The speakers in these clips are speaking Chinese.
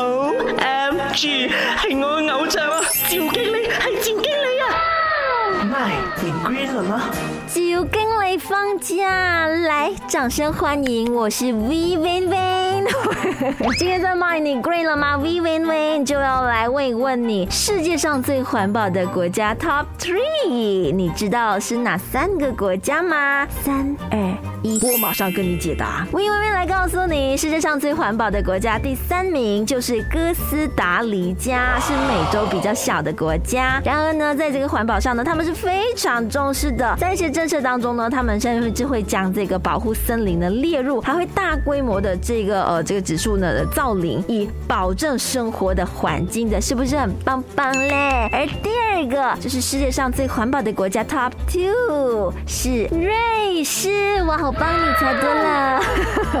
O M G，系我嘅偶像啊！赵经理，系赵经理啊！My，green 了吗？赵经理放假，来掌声欢迎！我是 V V V，今天在卖你 green 了吗？V V V 就要来问一问你，世界上最环保的国家 Top Three，你知道是哪三个国家吗？三二。一，我马上跟你解答。我一面来告诉你，世界上最环保的国家第三名就是哥斯达黎加，是美洲比较小的国家。然而呢，在这个环保上呢，他们是非常重视的，在一些政策当中呢，他们甚至会将这个保护森林呢列入，还会大规模的这个呃这个植树呢造林，以保证生活的环境的，是不是很棒棒嘞？而第二个就是世界上最环保的国家 top two 是瑞士，我好。我帮你才对了，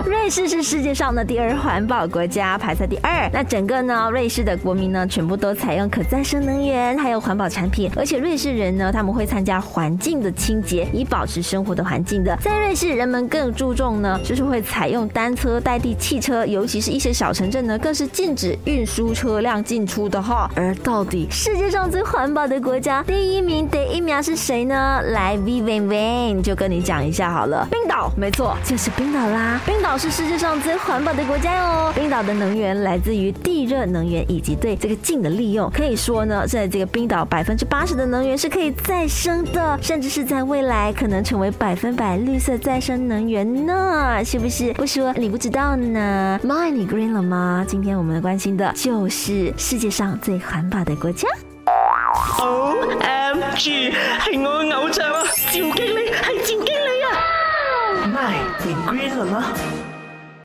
瑞士是世界上的第二环保国家，排在第二。那整个呢，瑞士的国民呢，全部都采用可再生能源，还有环保产品。而且瑞士人呢，他们会参加环境的清洁，以保持生活的环境的。在瑞士，人们更注重呢，就是会采用单车代替汽车，尤其是一些小城镇呢，更是禁止运输车辆进出的哈。而到底世界上最环保的国家第一名第一名是谁呢？来，Vivian 就跟你讲一下好了，冰岛。没错，就是冰岛啦。冰岛是世界上最环保的国家哟。冰岛的能源来自于地热能源以及对这个净的利用，可以说呢，在这个冰岛百分之八十的能源是可以再生的，甚至是在未来可能成为百分百绿色再生能源呢，是不是？不说你不知道呢。m i n green 了吗？今天我们关心的就是世界上最环保的国家。Omg，系我偶像你归了吗？